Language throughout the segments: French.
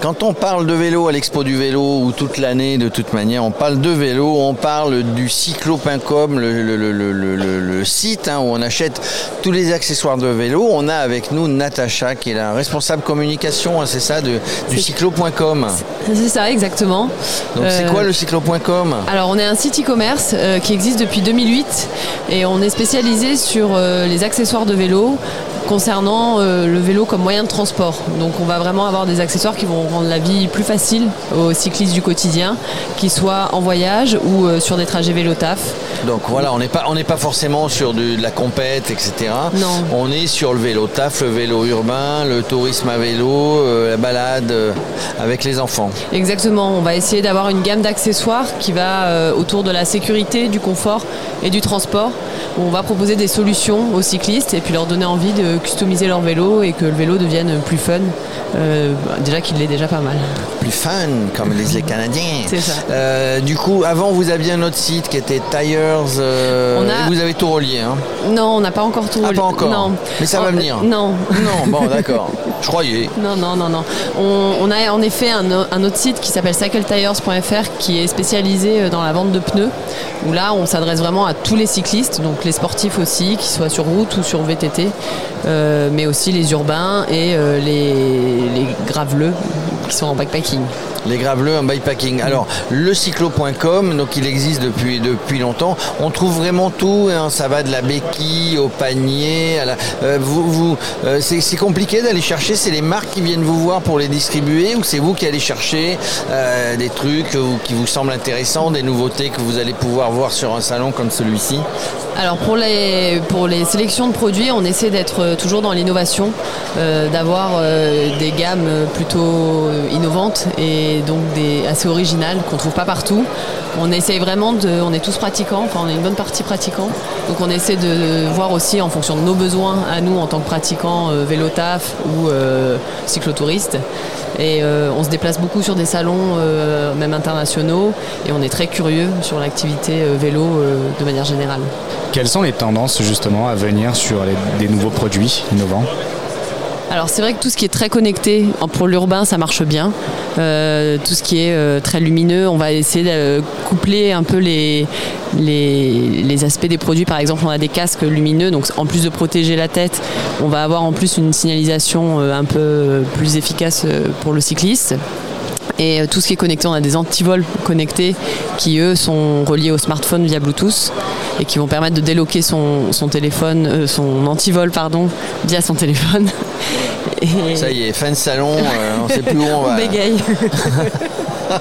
Quand on parle de vélo à l'expo du vélo ou toute l'année de toute manière, on parle de vélo, on parle du cyclo.com, le, le, le, le, site hein, où on achète tous les accessoires de vélo. On a avec nous Natacha qui est la responsable communication, hein, c'est ça, de, du cyclo.com. C'est ça, exactement. Donc c'est quoi le cyclo.com Alors on est un site e-commerce euh, qui existe depuis 2008 et on est spécialisé sur euh, les accessoires de vélo concernant euh, le vélo comme moyen de transport. Donc on va vraiment avoir des accessoires qui vont rendre la vie plus facile aux cyclistes du quotidien, qu'ils soient en voyage ou euh, sur des trajets vélo-taf. Donc voilà, on n'est pas, pas forcément sur de, la compète, etc. Non. On est sur le vélo taf, le vélo urbain, le tourisme à vélo, euh, la balade avec les enfants. Exactement, on va essayer d'avoir une gamme d'accessoires qui va autour de la sécurité, du confort et du transport. On va proposer des solutions aux cyclistes et puis leur donner envie de customiser leur vélo et que le vélo devienne plus fun. Euh, déjà qu'il l'est déjà pas mal. Plus fun, comme disent les Canadiens. C'est ça. Euh, du coup, avant, vous aviez un autre site qui était Tires. Euh, vous avez tout relié. Hein non, on n'a pas encore tout ah, relié. pas encore. Non. Mais ça va venir. Non. Non, bon, d'accord. Je croyais. Non, non, non, non. On, a en effet un, un autre site qui s'appelle cycletires.fr qui est spécialisé dans la vente de pneus. Où là, on s'adresse vraiment à tous les cyclistes, donc les sportifs aussi, qu'ils soient sur route ou sur VTT. Euh, mais aussi les urbains et euh, les, les graveleux qui sont en backpacking. Les graveleux en bikepacking. Alors, le cyclo.com, donc il existe depuis, depuis longtemps. On trouve vraiment tout. Hein. ça va de la béquille au panier. À la, euh, vous, vous c'est, compliqué d'aller chercher. C'est les marques qui viennent vous voir pour les distribuer ou c'est vous qui allez chercher des trucs qui vous semblent intéressants, des nouveautés que vous allez pouvoir voir sur un salon comme celui-ci? Alors pour les, pour les sélections de produits, on essaie d'être toujours dans l'innovation, euh, d'avoir euh, des gammes plutôt innovantes et donc assez originales qu'on ne trouve pas partout. On essaie vraiment de. On est tous pratiquants, enfin on est une bonne partie pratiquants. Donc on essaie de voir aussi en fonction de nos besoins à nous en tant que pratiquants euh, vélo taf ou cyclotouristes. Et on se déplace beaucoup sur des salons, même internationaux, et on est très curieux sur l'activité vélo de manière générale. Quelles sont les tendances justement à venir sur des nouveaux produits innovants alors c'est vrai que tout ce qui est très connecté pour l'urbain ça marche bien. Euh, tout ce qui est euh, très lumineux, on va essayer de coupler un peu les, les, aspects des produits. Par exemple, on a des casques lumineux, donc en plus de protéger la tête, on va avoir en plus une signalisation euh, un peu plus efficace pour le cycliste. Et tout ce qui est connecté, on a des antivols connectés qui, eux, sont reliés au smartphone via Bluetooth et qui vont permettre de déloquer son, téléphone, euh, son antivol, pardon, via son téléphone. Ça y est, fin de salon, euh, on ne sait plus où on va. On bégaye. Il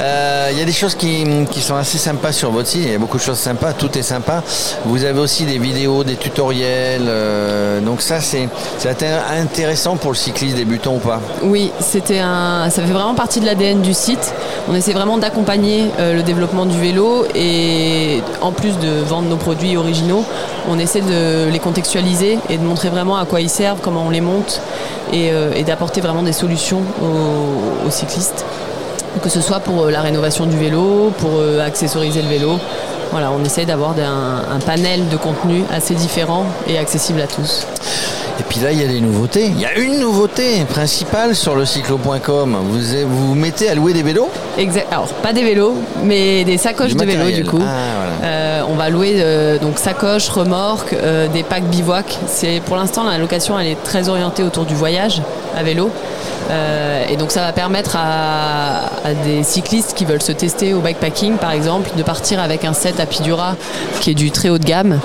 euh, y a des choses qui, sont assez sympas sur votre site. Il y a beaucoup de choses sympas. Tout est sympa. Vous avez aussi des vidéos, des tutoriels. Euh, donc ça, c'est intéressant pour le cycliste débutant ou pas Oui, c'était un, ça fait vraiment partie de l'ADN du site. On essaie vraiment d'accompagner euh, le développement du vélo et en plus de vendre nos produits originaux, on essaie de les contextualiser et de montrer vraiment à quoi ils servent, comment on les monte et, d'apporter vraiment des solutions aux cyclistes que ce soit pour euh, la rénovation du vélo, pour euh, accessoriser le vélo. Voilà, on essaye d'avoir un, panel de contenu assez différent et accessible à tous. Et puis là, il y a des nouveautés. Il y a une nouveauté principale sur le cyclo.com. Vous vous mettez à louer des vélos? Exact. Alors, pas des vélos, mais des sacoches de vélo du coup. Ah, euh, on va louer donc sacoches, remorques, des packs bivouac. C'est pour l'instant la location, elle est très orientée autour du voyage à vélo. Euh, et donc ça va permettre à, des cyclistes qui veulent se tester au bikepacking par exemple de partir avec un set à Pidura qui est du très haut de gamme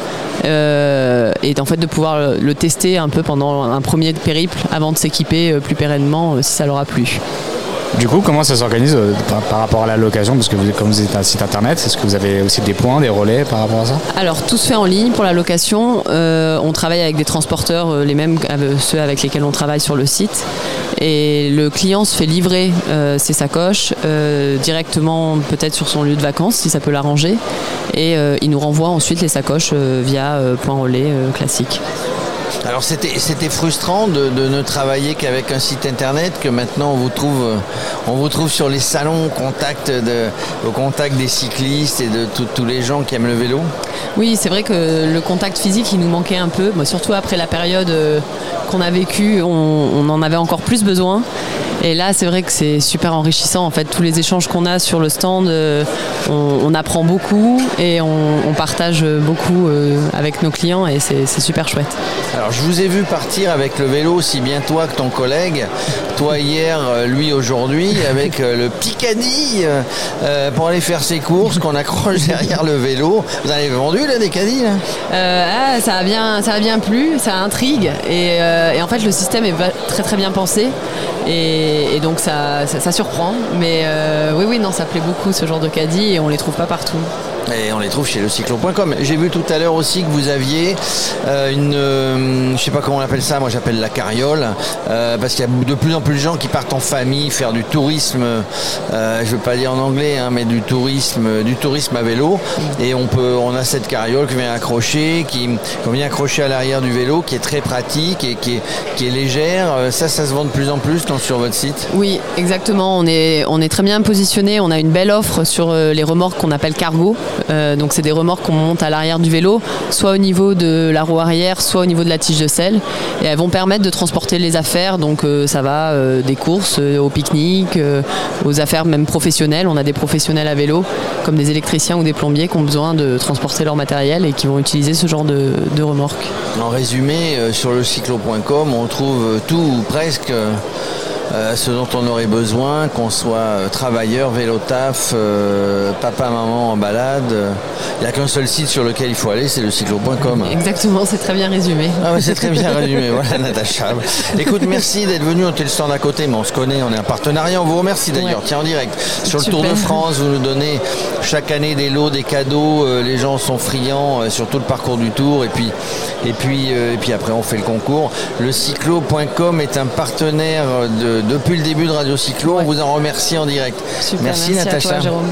euh, et en fait de pouvoir le, tester un peu pendant un premier périple avant de s'équiper euh, plus pérennement si ça leur a plu. Du coup, comment ça s'organise euh, par, rapport à la location? Parce que vous, comme vous êtes un site internet, est-ce que vous avez aussi des points, des relais par rapport à ça? Alors, tout se fait en ligne pour la location. Euh, on travaille avec des transporteurs, euh, les mêmes ceux avec lesquels on travaille sur le site. Et le client se fait livrer ses sacoches directement, peut-être sur son lieu de vacances, si ça peut l'arranger. Et il nous renvoie ensuite les sacoches via point relais classique. Alors c'était frustrant de, ne travailler qu'avec un site internet que maintenant on vous trouve euh, sur les salons au contact des cyclistes et de tous les gens qui aiment le vélo? Oui, c'est vrai que le contact physique, il nous manquait un peu. Surtout après la période euh, qu'on a vécue, on en avait encore plus besoin. Et là, c'est vrai que c'est super enrichissant. En fait, tous les échanges qu'on a sur le stand, euh, on, on apprend beaucoup et on, on partage beaucoup euh, avec nos clients et c'est super chouette. Alors je vous ai vu partir avec le vélo aussi bien toi que ton collègue, toi hier, euh, lui aujourd'hui, avec le euh, pour aller faire ses courses qu'on accroche derrière le vélo. Vous en avez vendu là des caddies là? Euh, ah, ça a bien, ça a bien plu, ça intrigue et, euh, et en fait le système est très très bien pensé et, et donc ça, ça, surprend. Mais euh, oui oui non ça plaît beaucoup ce genre de caddie et on les trouve pas partout. Et on les trouve chez le cyclo.com. J'ai vu tout à l'heure aussi que vous aviez euh, une, euh, je sais pas comment on appelle ça, moi j'appelle la carriole, euh, parce qu'il y a de plus en plus de gens qui partent en famille faire du tourisme, euh, je veux pas dire en anglais, hein, mais du tourisme, du tourisme à vélo. Et on peut, on a cette carriole qui vient accrocher, qui, qu'on vient accrocher à l'arrière du vélo, qui est très pratique et qui est, qui est légère. Ça, ça se vend de plus en plus sur votre site. Oui, exactement. On est, on est très bien positionné. On a une belle offre sur les remorques qu'on appelle cargo. Euh, donc, c'est des remorques qu'on monte à l'arrière du vélo, soit au niveau de la roue arrière, soit au niveau de la tige de selle. Et elles vont permettre de transporter les affaires. Donc, euh, ça va euh, des courses au pique-nique, aux affaires même professionnelles. On a des professionnels à vélo, comme des électriciens ou des plombiers, qui ont besoin de transporter leur matériel et qui vont utiliser ce genre de, de remorque. En résumé, sur le cyclo.com, on trouve tout ou presque euh, ce dont on aurait besoin, qu'on soit euh, travailleur, vélo taf, euh, papa, maman en balade. Il n'y a qu'un seul site sur lequel il faut aller, c'est le cyclo.com. Exactement, c'est très bien résumé. Ah ouais, c'est très bien résumé, voilà Natacha. Écoute, merci d'être venu, on était le stand à côté, mais on se connaît, on est un partenariat, on vous remercie d'ailleurs. Ouais. Tiens, en direct, sur le. Tour de France, vous nous donnez chaque année des lots, des cadeaux, euh, les gens sont friands euh, sur tout le parcours du Tour, et puis, et puis, euh, et puis après on fait le concours. Le cyclo.com est un partenaire de, depuis le début de Radio Cyclo, on vous en remercie en direct. Super, merci, merci à Natacha. toi, Jérôme.